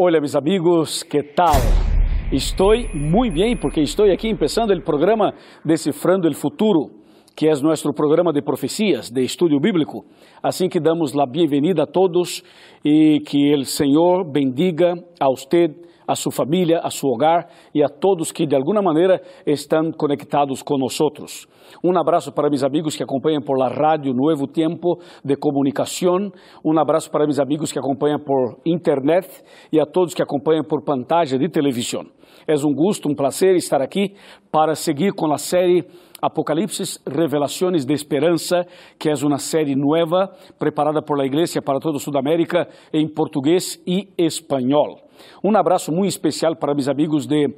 Hola mis amigos, ¿qué tal? Estoy muy bien porque estoy aquí empezando el programa Descifrando el Futuro, que es nuestro programa de profecías, de estudio bíblico. Así que damos la bienvenida a todos y que el Señor bendiga a usted, a su familia, a su hogar y a todos que de alguna manera están conectados con nosotros. Un abrazo para mis amigos que acompañan por la radio Nuevo Tiempo de Comunicación. Un abrazo para mis amigos que acompañan por internet y a todos que acompañan por pantalla de televisión. Es un gusto, un placer estar aquí para seguir con la serie Apocalipsis, Revelaciones de Esperanza, que es una serie nueva preparada por la Iglesia para toda Sudamérica en portugués y español. Um abraço muito especial para meus amigos de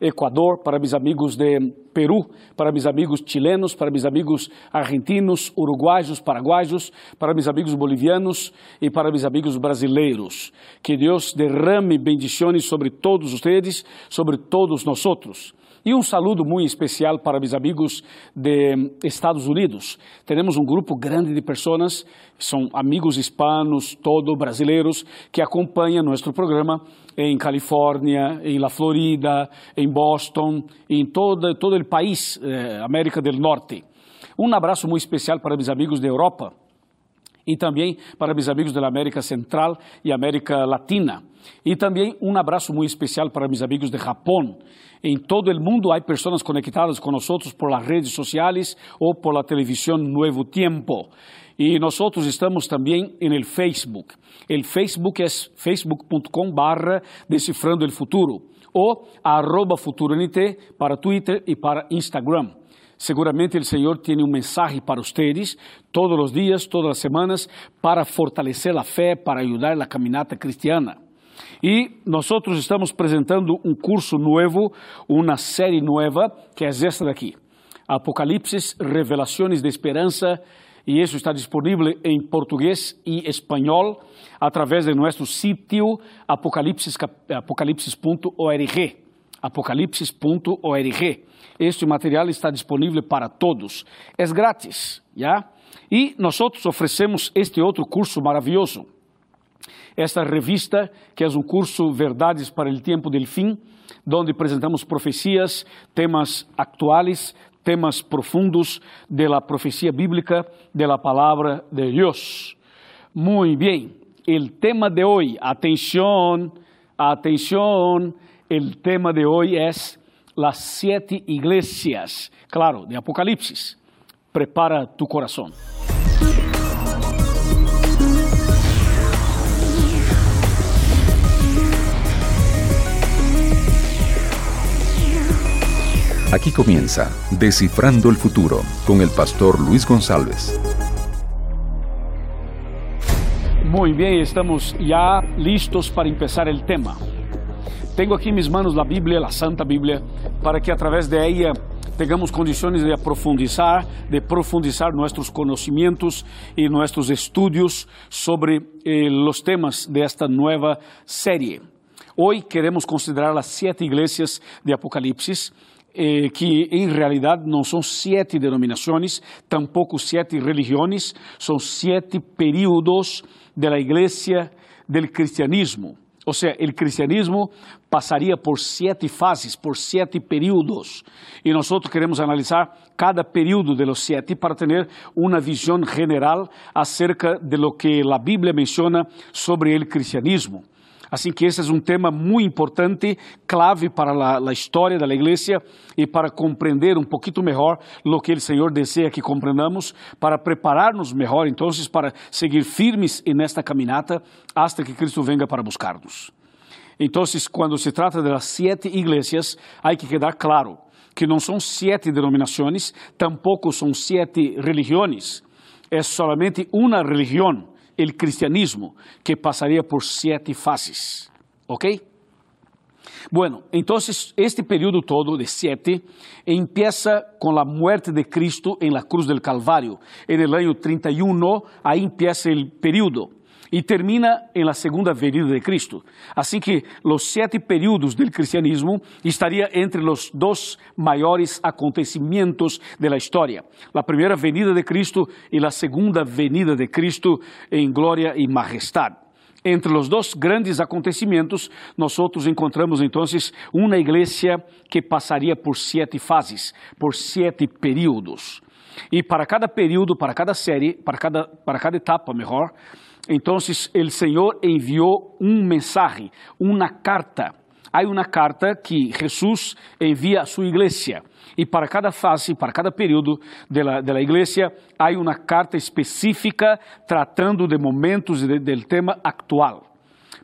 Equador, para meus amigos de Peru, para meus amigos chilenos, para meus amigos argentinos, uruguaios, paraguaios, para meus amigos bolivianos e para meus amigos brasileiros. Que Deus derrame bendições sobre todos vocês, sobre todos nós outros. E um saludo muito especial para meus amigos de Estados Unidos. Temos um grupo grande de pessoas, são amigos hispanos, todos brasileiros, que acompanham nosso programa em Califórnia, em La Florida, em Boston, em todo, todo o país, eh, América do Norte. Um abraço muito especial para meus amigos da Europa e também para meus amigos da América Central e América Latina. E também um abraço muito especial para meus amigos de Japão. Em todo o mundo há pessoas conectadas nós por las redes sociais ou por la televisão Nuevo Tiempo. E nós estamos também no Facebook. O Facebook é facebook.com barra Decifrando el Futuro ou arroba para Twitter e para Instagram. Seguramente o Senhor tem um mensagem para vocês todos os dias, todas as semanas, para fortalecer a fé, para ajudar na caminhada cristiana. E nós estamos apresentando um curso novo, uma série nova, que é esta daqui: Apocalipse, Revelações de Esperança. E isso está disponível em português e espanhol através de nosso sítio apocalipsis.org. Apocalipsis.org. Este material está disponível para todos. É grátis? E nós oferecemos este outro curso maravilhoso. Esta revista, que é um curso Verdades para o Tempo del Fim, onde apresentamos profecias, temas atuais, temas profundos de la profecía bíblica, de la palabra de Dios. Muy bien, el tema de hoy, atención, atención, el tema de hoy es las siete iglesias, claro, de Apocalipsis. Prepara tu corazón. Aquí comienza Descifrando el Futuro con el pastor Luis González. Muy bien, estamos ya listos para empezar el tema. Tengo aquí en mis manos la Biblia, la Santa Biblia, para que a través de ella tengamos condiciones de profundizar, de profundizar nuestros conocimientos y nuestros estudios sobre eh, los temas de esta nueva serie. Hoy queremos considerar las siete iglesias de Apocalipsis eh, que em realidade não são sete denominações, tampouco sete religiões, são sete períodos da igreja do cristianismo. Ou seja, o cristianismo passaria por sete fases, por sete períodos. E nós queremos analisar cada período de los sete para ter uma visão general acerca de lo que a Bíblia menciona sobre o cristianismo. Assim que esse é um tema muito importante, clave para a, história da igreja e para compreender um pouquinho melhor o que o Senhor deseja que compreendamos, para preparar-nos melhor, então, para seguir firmes nesta caminhada, hasta que Cristo venga para buscar-nos. Então, quando se trata das sete igrejas, há que quedar claro que não são sete denominações, tampouco são sete religiões, é solamente uma religião el cristianismo, que pasaría por siete fases. ¿Ok? Bueno, entonces este periodo todo de siete empieza con la muerte de Cristo en la cruz del Calvario. En el año 31, ahí empieza el periodo e termina em la segunda venida de Cristo. Assim que os sete períodos do cristianismo estaria entre os dois maiores acontecimentos da história: a primeira venida de Cristo e a segunda venida de Cristo em glória e majestade. Entre os dois grandes acontecimentos, nós encontramos então uma igreja que passaria por sete fases, por sete períodos. E para cada período, para cada série, para cada, para cada etapa, melhor, então o Senhor enviou um mensagem, uma carta. Há uma carta que Jesus envia à sua igreja. E para cada fase, para cada período da, da igreja, há uma carta específica tratando de momentos do de, tema atual.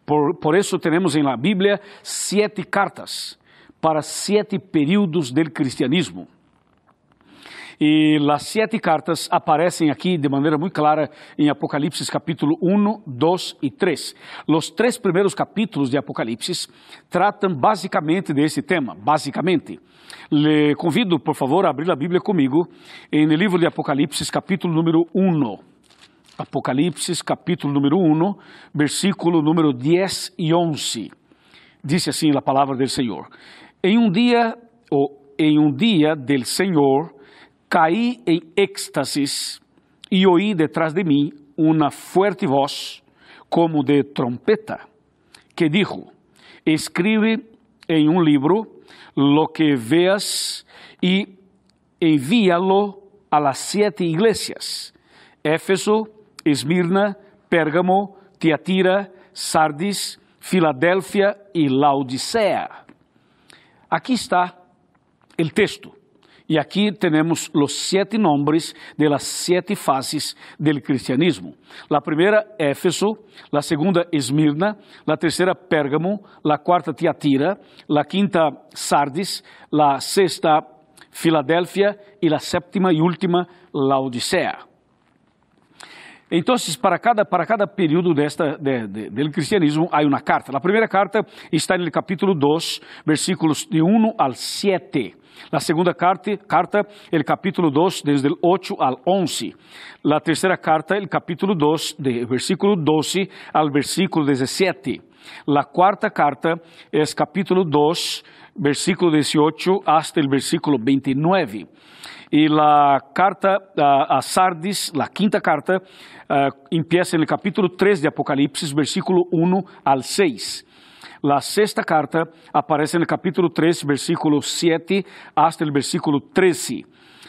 Por, por isso, temos na Bíblia sete cartas para sete períodos do cristianismo. E as sete cartas aparecem aqui de maneira muito clara em Apocalipse capítulo 1, 2 e 3. Os três primeiros capítulos de Apocalipse tratam basicamente desse tema, basicamente. Le convido, por favor, a abrir a Bíblia comigo em livro de Apocalipse capítulo número 1. Apocalipse capítulo número 1, versículo número 10 e 11. Diz assim a palavra do Senhor: Em um dia, ou em um dia del Senhor, caí em êxtasis e ouí detrás de mim uma forte voz, como de trompeta, que dijo: Escribe em um livro lo que veas e envíalo a las siete iglesias: Éfeso, Esmirna, Pérgamo, Tiatira, Sardis, Filadélfia e Laodicea. Aqui está o texto. E aqui temos os sete nomes de las sete fases del cristianismo. La primeira, Éfeso, la segunda, Esmirna, la terceira, Pérgamo, la quarta, Tiatira, la quinta, Sardis, la sexta, Filadélfia e la sétima e última, Laodicea. Então, para cada, para cada período desta, de, de, do cristianismo, há uma carta. A primeira carta está no capítulo 2, versículos de 1 ao 7. La segunda carta, carta el capítulo 2, desde el 8 al 11. La tercera carta, el capítulo 2, de versículo 12 al versículo 17. La cuarta carta es capítulo 2, versículo 18 hasta el versículo 29. Y la carta a Sardis, la quinta carta, uh, empieza en el capítulo 3 de Apocalipsis, versículo 1 al 6. La sexta carta aparece no capítulo 3, versículo 7 hasta el versículo 13.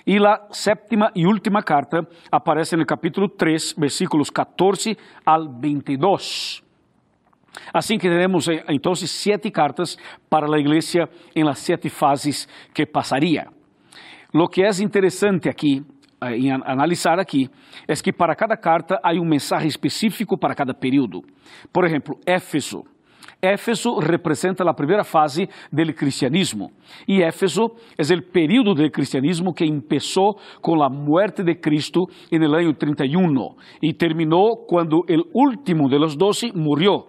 E a sétima e última carta aparece no capítulo 3, versículos 14 al 22. Assim que teremos então sete cartas para a igreja em las sete fases que passaria. Lo que é interessante aqui, eh, em analisar aqui, é que para cada carta há um mensagem específico para cada período. Por exemplo, Éfeso. Éfeso representa a primeira fase do cristianismo e Éfeso é o período do cristianismo que começou com a morte de Cristo no ano 31 e terminou quando o último de los doce morreu,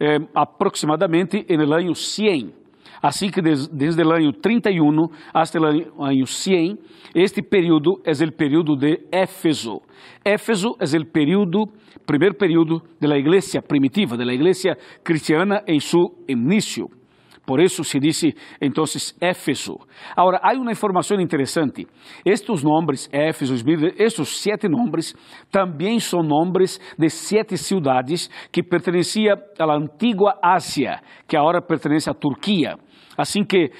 eh, aproximadamente no ano 100. Assim que des, desde o ano 31 até o ano 100, este período é o período de Éfeso. Éfeso é o período primeiro período da igreja primitiva, da igreja cristiana em seu início. Por isso se diz então Éfeso. Agora, há uma informação interessante. Estes nomes, Éfeso, estes sete nomes, também são nomes de sete cidades que pertenciam à antiga Ásia, que agora pertence à Turquia. Assim que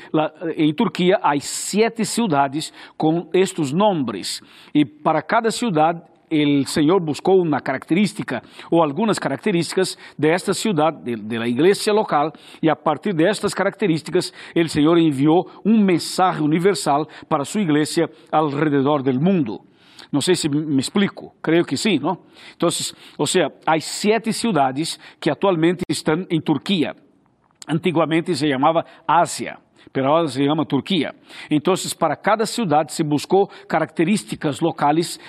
em Turquia há sete cidades com estes nomes. E para cada cidade el Señor buscó una característica o algunas características de esta ciudad, de, de, la iglesia local, y a partir de estas características, el Señor envió un mensaje universal para su iglesia alrededor del mundo. Não sei se me explico, creio que sim, não? Então, ou seja, há sete cidades que atualmente estão em Turquia. Antigamente se chamava Ásia pero ahora se llama Turquía. Entonces, para cada ciudad se buscó características locales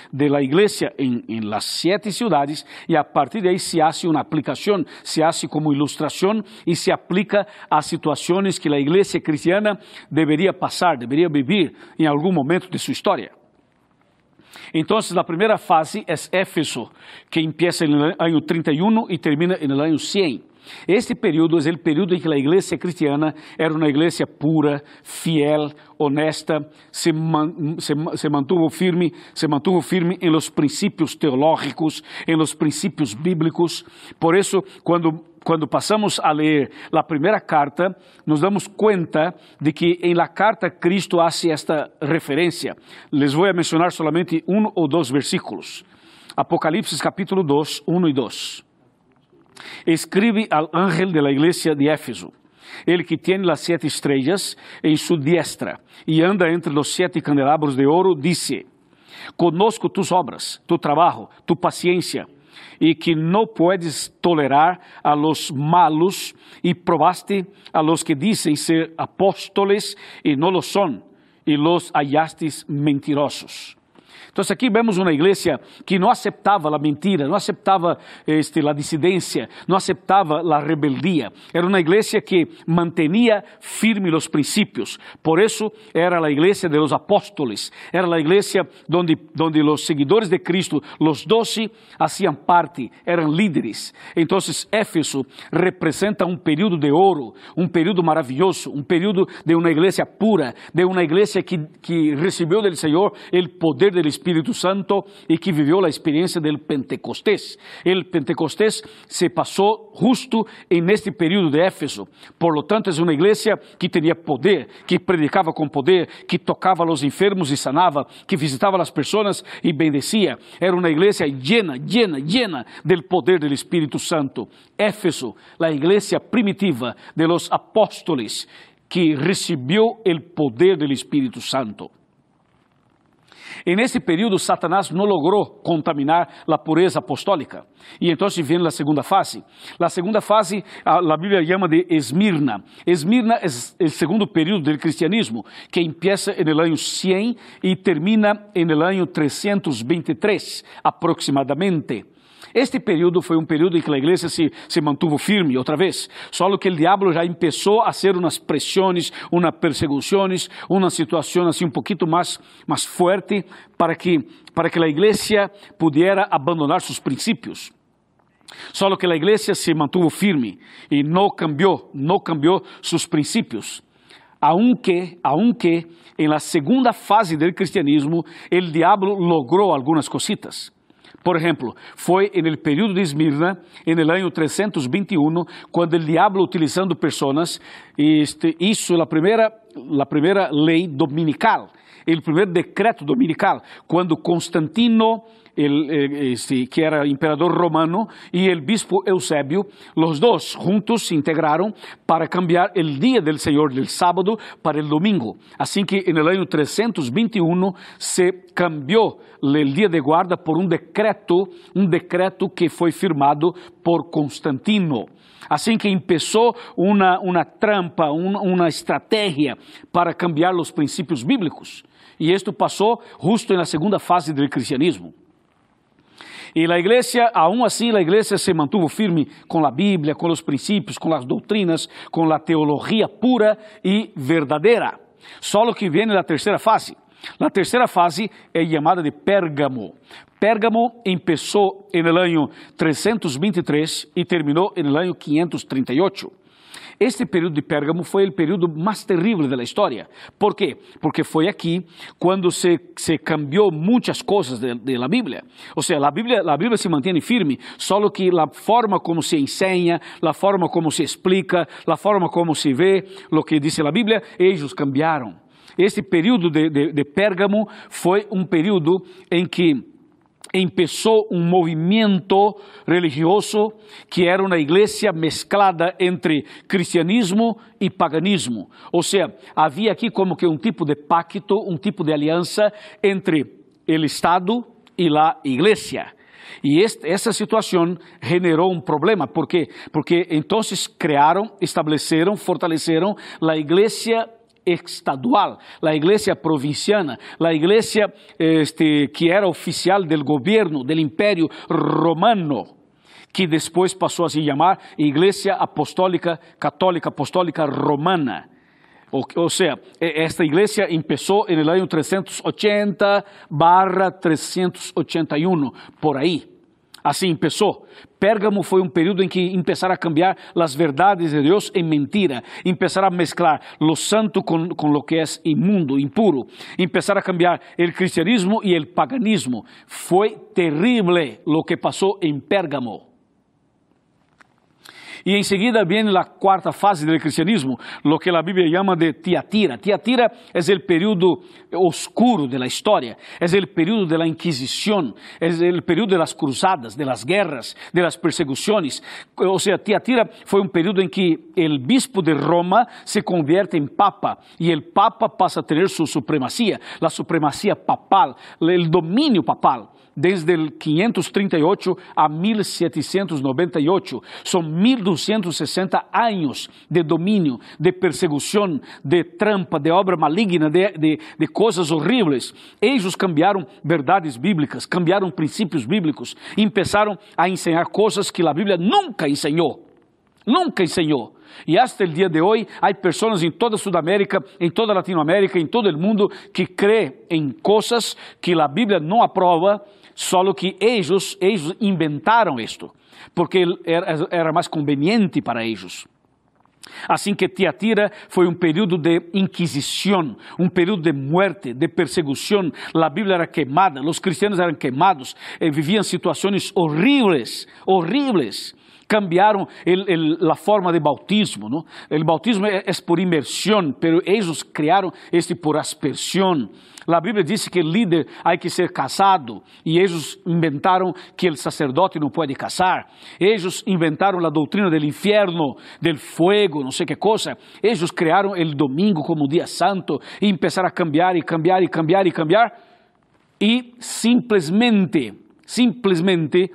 iglesia en, en, las siete ciudades y a partir de ahí se hace una aplicación, se hace como ilustración y se aplica a situaciones que la iglesia cristiana debería pasar, debería vivir en algún momento de su historia. Entonces, la primera fase es Éfeso, que empieza el año 31 y termina el año 100. Este período é o período em que a igreja cristiana era uma igreja pura, fiel, honesta, se, man, se, se, mantuvo firme, se mantuvo firme em los princípios teológicos, em los princípios bíblicos. Por isso, quando quando passamos a ler a primeira carta, nos damos conta de que em la carta Cristo hace esta referência. Les voy a mencionar solamente um ou dois versículos. Apocalipse capítulo 2, 1 e 2. Escribe al ángel de la iglesia de Éfeso, ele que tem as sete estrelas em sua diestra e anda entre os sete candelabros de ouro, disse: Conosco tus obras, tu trabalho, tu paciência, e que não puedes tolerar a los malos, e probaste a los que dizem ser apóstoles e não lo son, e los hallastes mentirosos. Então aqui vemos uma igreja que não aceitava a mentira, não aceitava este, a dissidência, não aceitava a rebeldia. Era uma igreja que mantinha firme os princípios. Por isso era a igreja de los apóstoles. Era a igreja onde, onde os seguidores de Cristo, os doze, hacían parte, eram líderes. Então Éfeso representa um período de ouro, um período maravilhoso, um período de uma igreja pura, de uma igreja que, que recebeu do Senhor o poder do Espírito Espírito Santo e que viveu a experiência del Pentecostés. El Pentecostés se passou justo en este período de Éfeso. Por lo tanto, é uma igreja que tinha poder, que predicava com poder, que tocava los enfermos e sanava, que visitava as pessoas e bendecia. Era uma igreja llena, llena, llena del poder del Espírito Santo. Éfeso, a igreja primitiva de los apóstoles que recebeu o poder del Espírito Santo. En ese período, Satanás não logrou contaminar a pureza apostólica. E então vem a segunda fase. A segunda fase, a, a Bíblia chama de Esmirna. Esmirna é o segundo período do cristianismo, que empieza el año 100 e termina el año 323, aproximadamente. Este período foi um período em que a igreja se, se mantuvo firme outra vez, só que o diabo já começou a hacer umas pressões, umas perseguições, uma situação assim um pouquinho mais, mais forte para que, para que a igreja pudiera abandonar seus princípios. Só que a igreja se mantuvo firme e não cambiou, não cambiou seus princípios. Aunque, aunque en la segunda fase del cristianismo el diablo logró algunas cositas. Por exemplo, foi no período de Esmirna, no ano 321, quando o diabo, utilizando pessoas, isso a primeira, a primeira lei dominical, o primeiro decreto dominical, quando Constantino el, eh, este, que era imperador romano, y el bispo Eusebio, los dos juntos se integraron para cambiar el día del Señor del sábado para el domingo. Así que en el año 321 se cambió el día de guarda por un decreto, un decreto que fue firmado por Constantino. Assim que começou uma, uma trampa, uma, uma estratégia para cambiar os princípios bíblicos. E isto passou justo na segunda fase do cristianismo. E a igreja, aún assim, a igreja se mantuvo firme com a Bíblia, com os princípios, com as doutrinas, com a teologia pura e verdadeira. Só que vem na terceira fase. A terceira fase é chamada de Pérgamo. Pérgamo começou no ano 323 e terminou no ano 538. Este período de Pérgamo foi o período mais terrível da história. ¿Por quê? Porque foi aqui quando se, se cambiou muitas coisas la Bíblia. Ou seja, a Bíblia, a Bíblia se mantém firme, só que a forma como se ensina, a forma como se explica, a forma como se vê o que diz a Bíblia, eles cambiaram. Este período de, de, de Pérgamo foi um período em que empezó un movimiento religioso que era una iglesia mezclada entre cristianismo y paganismo. O sea, había aquí como que un tipo de pacto, un tipo de alianza entre el Estado y la iglesia. E essa situação generou um problema, por quê? Porque então criaram, estabeleceram, fortaleceram a igreja estadual, a igreja provinciana, a igreja este, que era oficial do governo do Império Romano, que depois passou a se chamar Igreja Apostólica Católica Apostólica Romana. Ou, ou seja, esta igreja começou no ano 380 barra 381, por aí. Assim empezó. Pérgamo foi um período em que empezaram a cambiar as verdades de Deus em mentira, empezaram a mezclar lo santo com, com lo que é imundo, impuro, empezaram a cambiar o cristianismo e o paganismo. Foi terrível lo que passou em Pérgamo. Y enseguida viene la cuarta fase del cristianismo, lo que la Biblia llama de Tiatira. Tiatira es el periodo oscuro de la historia, es el periodo de la Inquisición, es el periodo de las cruzadas, de las guerras, de las persecuciones. O sea, Tiatira fue un periodo en que el bispo de Roma se convierte en papa y el papa pasa a tener su supremacía, la supremacía papal, el dominio papal desde el 538 a 1798. Son 1260 años de dominio, de persecución, de trampa, de obra maligna, de, de, de coisas horríveis. Eles cambiaram verdades bíblicas, cambiaram princípios bíblicos e começaram a ensinar coisas que a Bíblia nunca ensinou. Nunca ensinou. E hasta el dia de hoje, há pessoas em toda Sudamérica, em toda Latinoamérica, em todo o mundo que crê em coisas que a Bíblia não aprova Só que eles, eles inventaram isto, porque era, era mais conveniente para eles. Assim que Tiatira foi um período de inquisição, um período de muerte, de persecução. A Bíblia era queimada, os cristianos eram queimados, eh, viviam situações horríveis, horríveis. Cambiaram a forma de bautismo. O bautismo é, por imersão, mas eles criaram este por aspersão. A Bíblia diz que o líder há que ser casado e eles inventaram que o sacerdote não pode casar. Eles inventaram a doutrina do inferno, do fuego, não sei que coisa. Eles criaram o domingo como dia santo e começaram a cambiar e cambiar e cambiar e cambiar e simplesmente, simplesmente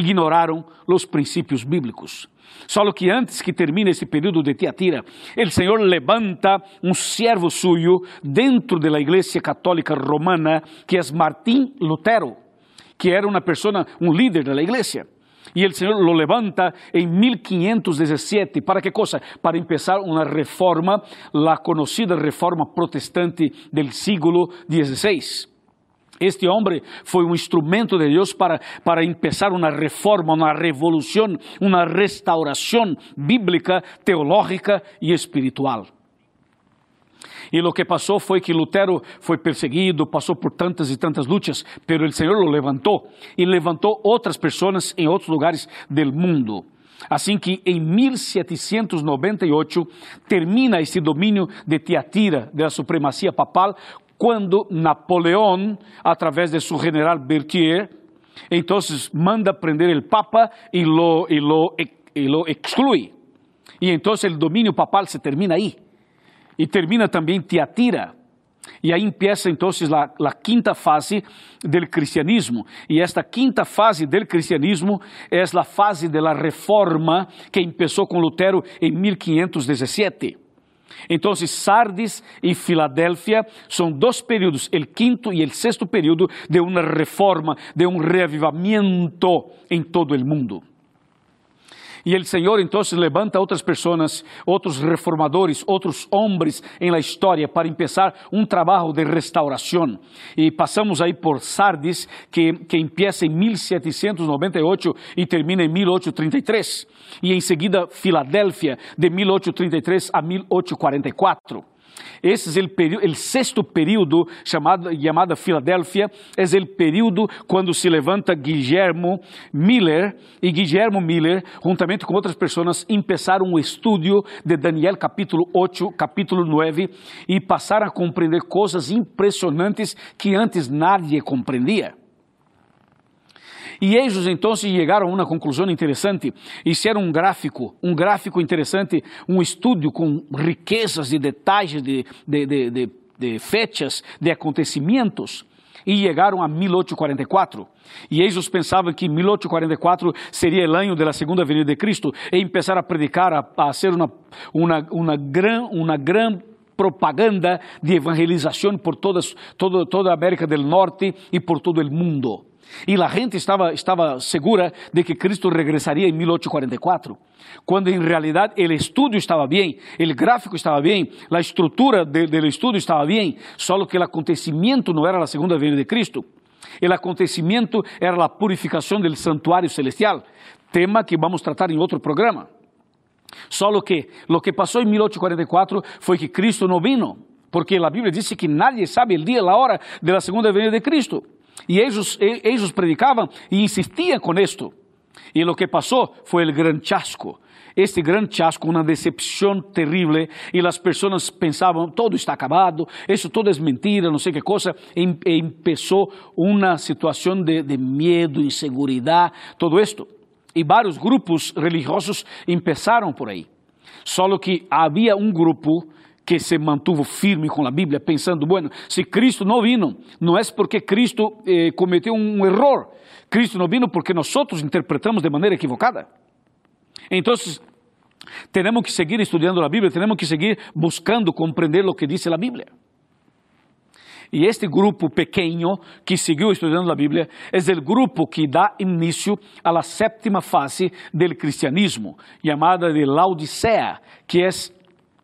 ignoraram os princípios bíblicos. Só que antes que termine esse período de Tiatira, o Senhor levanta um servo suyo dentro da Igreja Católica Romana, que é Martín Lutero, que era uma pessoa, um líder da igreja. E o Senhor lo levanta em 1517. ¿Para que coisa? Para empezar uma reforma, a conhecida reforma protestante del siglo XVI. Este homem foi um instrumento de Deus para, para empezar uma reforma, uma revolução, uma restauração bíblica, teológica e espiritual. E o que passou foi que Lutero foi perseguido, passou por tantas e tantas lutas, pero o Senhor o levantou e levantou outras pessoas em outros lugares do mundo. Assim que em 1798 termina esse domínio de Tiatira, da supremacia papal, quando Napoleão, através de seu general Berthier, então manda prender o Papa e lo, e lo, e lo exclui. E então o domínio papal se termina aí. E termina também Tiatira. E aí empieza então a quinta fase do cristianismo. E esta quinta fase do cristianismo é a fase da reforma que começou com Lutero em 1517. Então, Sardis e Filadélfia são dois períodos, o quinto e o sexto período de uma reforma, de um reavivamento em todo o mundo. E o Senhor então levanta outras pessoas, outros reformadores, outros homens em la história para começar um trabalho de restauração. E passamos aí por Sardis, que, que empieza em 1798 e termina em 1833. E em seguida Filadélfia, de 1833 a 1844. Esse é o, período, o sexto período chamado, chamado Filadélfia, é o período quando se levanta Guillermo Miller, e Guillermo Miller, juntamente com outras pessoas, começaram um estudo de Daniel capítulo 8, capítulo 9, e passaram a compreender coisas impressionantes que antes nadie compreendia. Eles então chegaram a uma conclusão interessante, fizeram um gráfico, um gráfico interessante, um estudo com riquezas de detalhes, de, de, de, de, fechas, de acontecimentos, e chegaram a 1844. E eles pensavam que 1844 seria o ano da segunda venida de Cristo, e começaram a predicar, a, a ser uma, uma, uma, gran, uma gran propaganda de evangelização por todas, todo, toda a América do Norte e por todo o mundo. E a gente estava, estava segura de que Cristo regressaria em 1844, quando em realidade o estudo estava bem, o gráfico estava bem, a estrutura do estudo estava bem, só que o acontecimento não era a segunda vinda de Cristo. El acontecimiento era la purificación del santuario celestial, tema que vamos a tratar en otro programa. Solo que lo que pasó en 1844 fue que Cristo no vino, porque la Biblia dice que nadie sabe el día y la hora de la segunda venida de Cristo. Y ellos, ellos predicaban y insistían con esto. Y lo que pasó fue el gran chasco. Este gran chasco, uma decepção terrível, e as pessoas pensavam, todo está acabado, isso todo é mentira, não sei que coisa, e, e começou uma situação de, de medo, insegurança, todo isto. E vários grupos religiosos começaram por aí. Só que havia um grupo que se mantuvo firme com a Bíblia, pensando, bueno, se Cristo não vino, não é porque Cristo eh, cometeu um erro, Cristo não vino porque nós interpretamos de maneira equivocada. Então, temos que seguir estudando a Bíblia, temos que seguir buscando compreender o que diz a Bíblia. E este grupo pequeno que seguiu estudando a Bíblia é o grupo que dá início à sétima fase do cristianismo, chamada de Laodicea, que é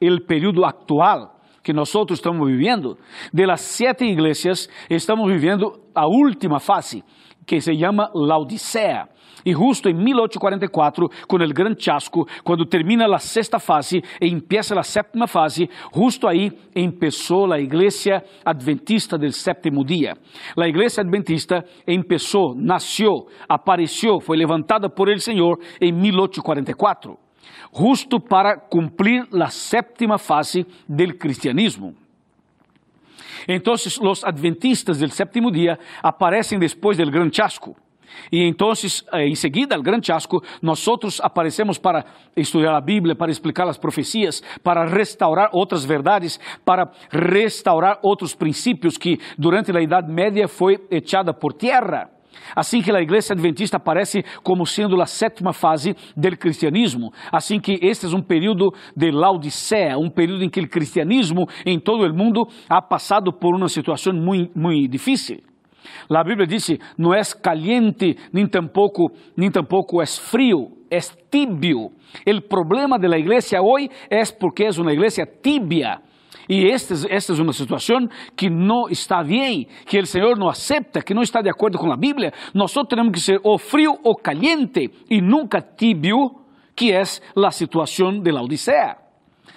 o período atual que nós estamos vivendo. De las igrejas, estamos vivendo a última fase, que se chama Laodicea. E justo em 1844, com o grande chasco, quando termina a sexta fase e empieza a sétima fase, justo aí começou a igreja adventista do sétimo dia. A igreja adventista começou, nasceu, apareceu, foi levantada por el Senhor em 1844, justo para cumprir a sétima fase do cristianismo. Então, os adventistas do sétimo dia aparecem depois do grande chasco. E então, eh, em seguida, o grande chasco, nós aparecemos para estudar a Bíblia, para explicar as profecias, para restaurar outras verdades, para restaurar outros princípios que durante a Idade Média foi echada por terra. Assim que a igreja adventista aparece como sendo a sétima fase do cristianismo. Assim que este é um período de Laodicea, um período em que o cristianismo em todo o mundo ha passado por uma situação muito, muito difícil. A Bíblia diz: não é caliente, nem tampouco, nem tampouco é frio, é tibio. O problema da igreja hoje é porque é uma igreja tibia. E esta, esta é uma situação que não está bem, que o Senhor não aceita, que não está de acordo com a Bíblia. Nós temos que ser ou frio ou caliente e nunca tibio, que é a situação de la Odisseia.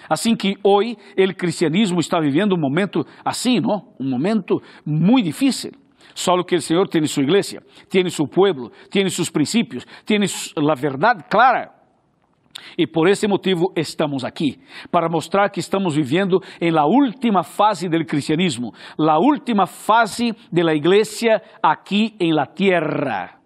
Assim que hoje o cristianismo está vivendo um momento assim, não? Um momento muito difícil. Solo que o Senhor tem sua igreja, tem seu pueblo, tem seus princípios, tem a verdade clara. E por esse motivo estamos aqui, para mostrar que estamos vivendo em la última fase do cristianismo, la última fase de la iglesia aqui em la tierra.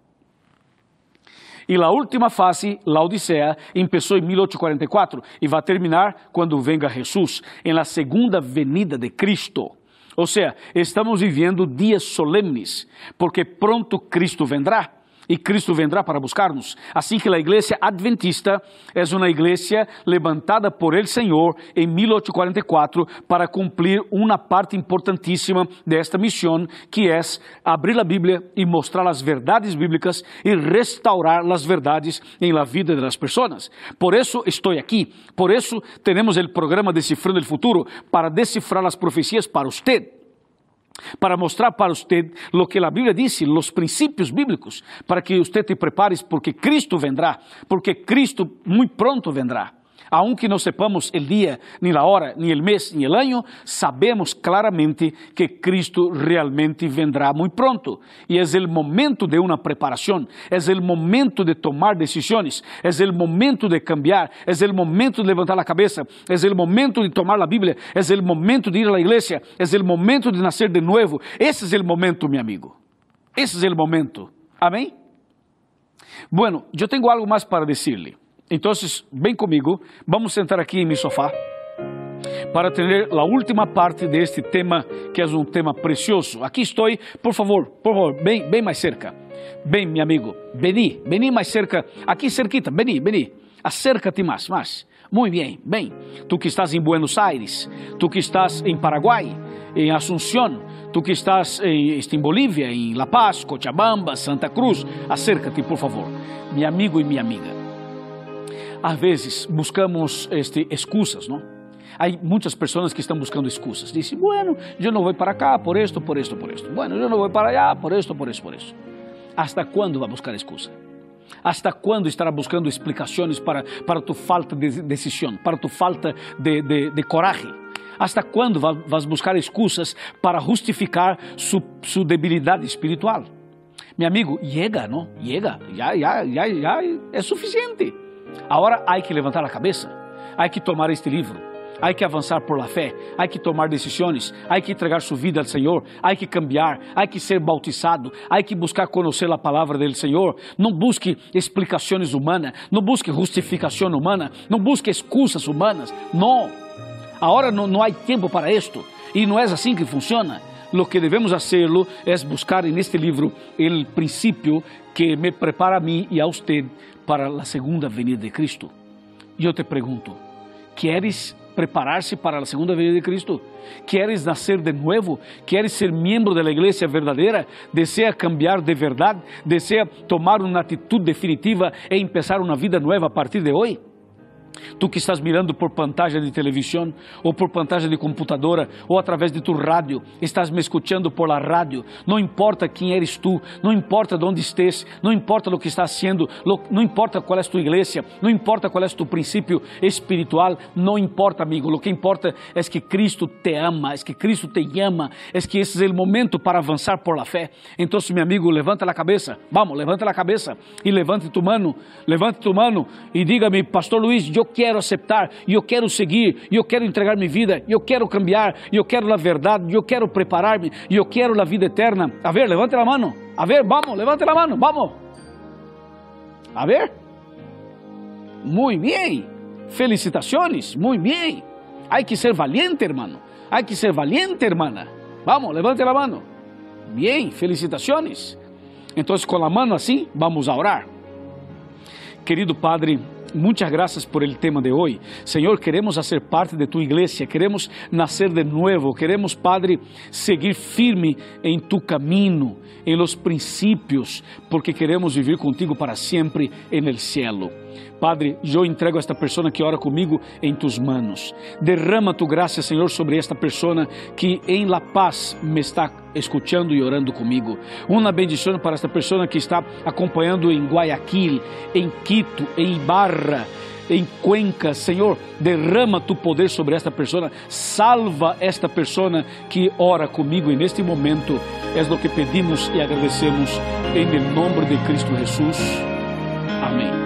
E a última fase, la Odisseia, começou em 1844 e vai terminar quando venga Jesus, em la segunda venida de Cristo. Ou seja, estamos vivendo dias solenes, porque pronto Cristo vendrá e Cristo vendrá para buscar-nos. Assim que a igreja adventista é uma igreja levantada por el Senhor em 1844 para cumprir uma parte importantíssima desta missão, que é abrir a Bíblia e mostrar as verdades bíblicas e restaurar as verdades em la vida das pessoas. Por isso estou aqui, por isso temos o programa Decifrando o Futuro para decifrar as profecias para você para mostrar para usted lo que a Bíblia diz, os princípios bíblicos, para que usted te prepare, porque Cristo vendrá, porque Cristo muito pronto vendrá. Aunque não sepamos o dia, nem a hora, nem o mês, nem o ano, sabemos claramente que Cristo realmente vendrá muito pronto. E é o momento de uma preparação, é o momento de tomar decisões, é o momento de cambiar, é o momento de levantar a cabeça, é o momento de tomar a Bíblia, é o momento de ir à igreja, é o momento de nascer de novo. Esse é o momento, meu amigo. Esse é o momento. Amém? Bueno, eu tenho algo mais para dizer-lhe. Então, vem comigo, vamos sentar aqui em meu sofá para ter a última parte deste tema, que é um tema precioso. Aqui estou, por favor, por favor, bem, bem mais cerca. Bem, meu amigo, vení, vení mais cerca, aqui cerquita, vení, vení, acércate mais, mais. Muito bem, bem. Tu que estás em Buenos Aires, tu que estás em Paraguai, em Assunção, tu que estás em, em Bolívia, em La Paz, Cochabamba, Santa Cruz, acércate, por favor, meu amigo e minha amiga às vezes buscamos este, excusas, não? Há muitas pessoas que estão buscando excusas. Dizem, bueno, eu não vou para cá por esto, por esto, por esto. Bueno, eu não vou para allá por esto, por esto, por esto. ¿Hasta quando vai buscar excusa? ¿Hasta quando estará buscando explicações para, para tu falta de decisão, para tu falta de, de, de coragem? ¿Hasta quando vas buscar excusas para justificar su, su debilidade espiritual? Meu amigo, llega, não? Llega, já, já, já, já é suficiente. Agora há que levantar a cabeça, há que tomar este livro, há que avançar por la fé, há que tomar decisões, há que entregar sua vida ao Senhor, há que cambiar, há que ser bautizado, há que buscar conhecer a palavra do Senhor. Não busque explicações humanas, não busque justificação humana, não busque excusas humanas. Não. Agora não, não há tempo para isto. E não é assim que funciona. Lo que devemos hacerlo é buscar en este livro o princípio que me prepara a mim e a usted para a segunda venida de Cristo. Eu te pergunto, ¿queres preparar-se para a segunda venida de Cristo? ¿Queres nascer de novo? ¿Queres ser membro da igreja verdadeira? ¿Desea cambiar de verdade? ¿Desea tomar uma atitude definitiva e empezar uma vida nova a partir de hoje? Tu que estás mirando por pantalla de televisão, ou por pantalla de computadora, ou através de tu rádio, estás me escutando por la rádio, não importa quem eres tu, não importa de onde estés, não importa o que estás haciendo, não importa qual é tu igreja, não importa qual é tu princípio espiritual, não importa, amigo, o que importa é que Cristo te ama, é que Cristo te ama, é que esse é o momento para avançar por la fé. Então, meu amigo, levanta a cabeça, vamos, levanta a cabeça e levante tu mano, levante tu mano e diga-me, Pastor Luiz, eu quero aceitar, e eu quero seguir, e eu quero entregar minha vida, e eu quero cambiar, e eu quero a verdade, e eu quero preparar-me, e eu quero a vida eterna. A ver, levante a mão. A ver, vamos, levante a mão, vamos. A ver. Muito bem. Felicitações, muito bem. Há que ser valiente, hermano. Há que ser valiente, hermana. Vamos, levante a mão. Bem, felicitações. Então, com a mão assim, vamos a orar. Querido Padre, muchas gracias por el tema de hoy. Señor, queremos hacer parte de tu iglesia, queremos nacer de nuevo, queremos, Padre, seguir firme en tu camino, en los principios, porque queremos vivir contigo para sempre en el cielo. Padre, eu entrego esta pessoa que ora comigo em tus manos. Derrama tu graça, Senhor, sobre esta pessoa que em La Paz me está escutando e orando comigo. Uma bendição para esta pessoa que está acompanhando em Guayaquil, em Quito, em Ibarra em Cuenca, Senhor, derrama tu poder sobre esta pessoa, salva esta pessoa que ora comigo e neste momento é o que pedimos e agradecemos em nome de Cristo Jesus. Amém.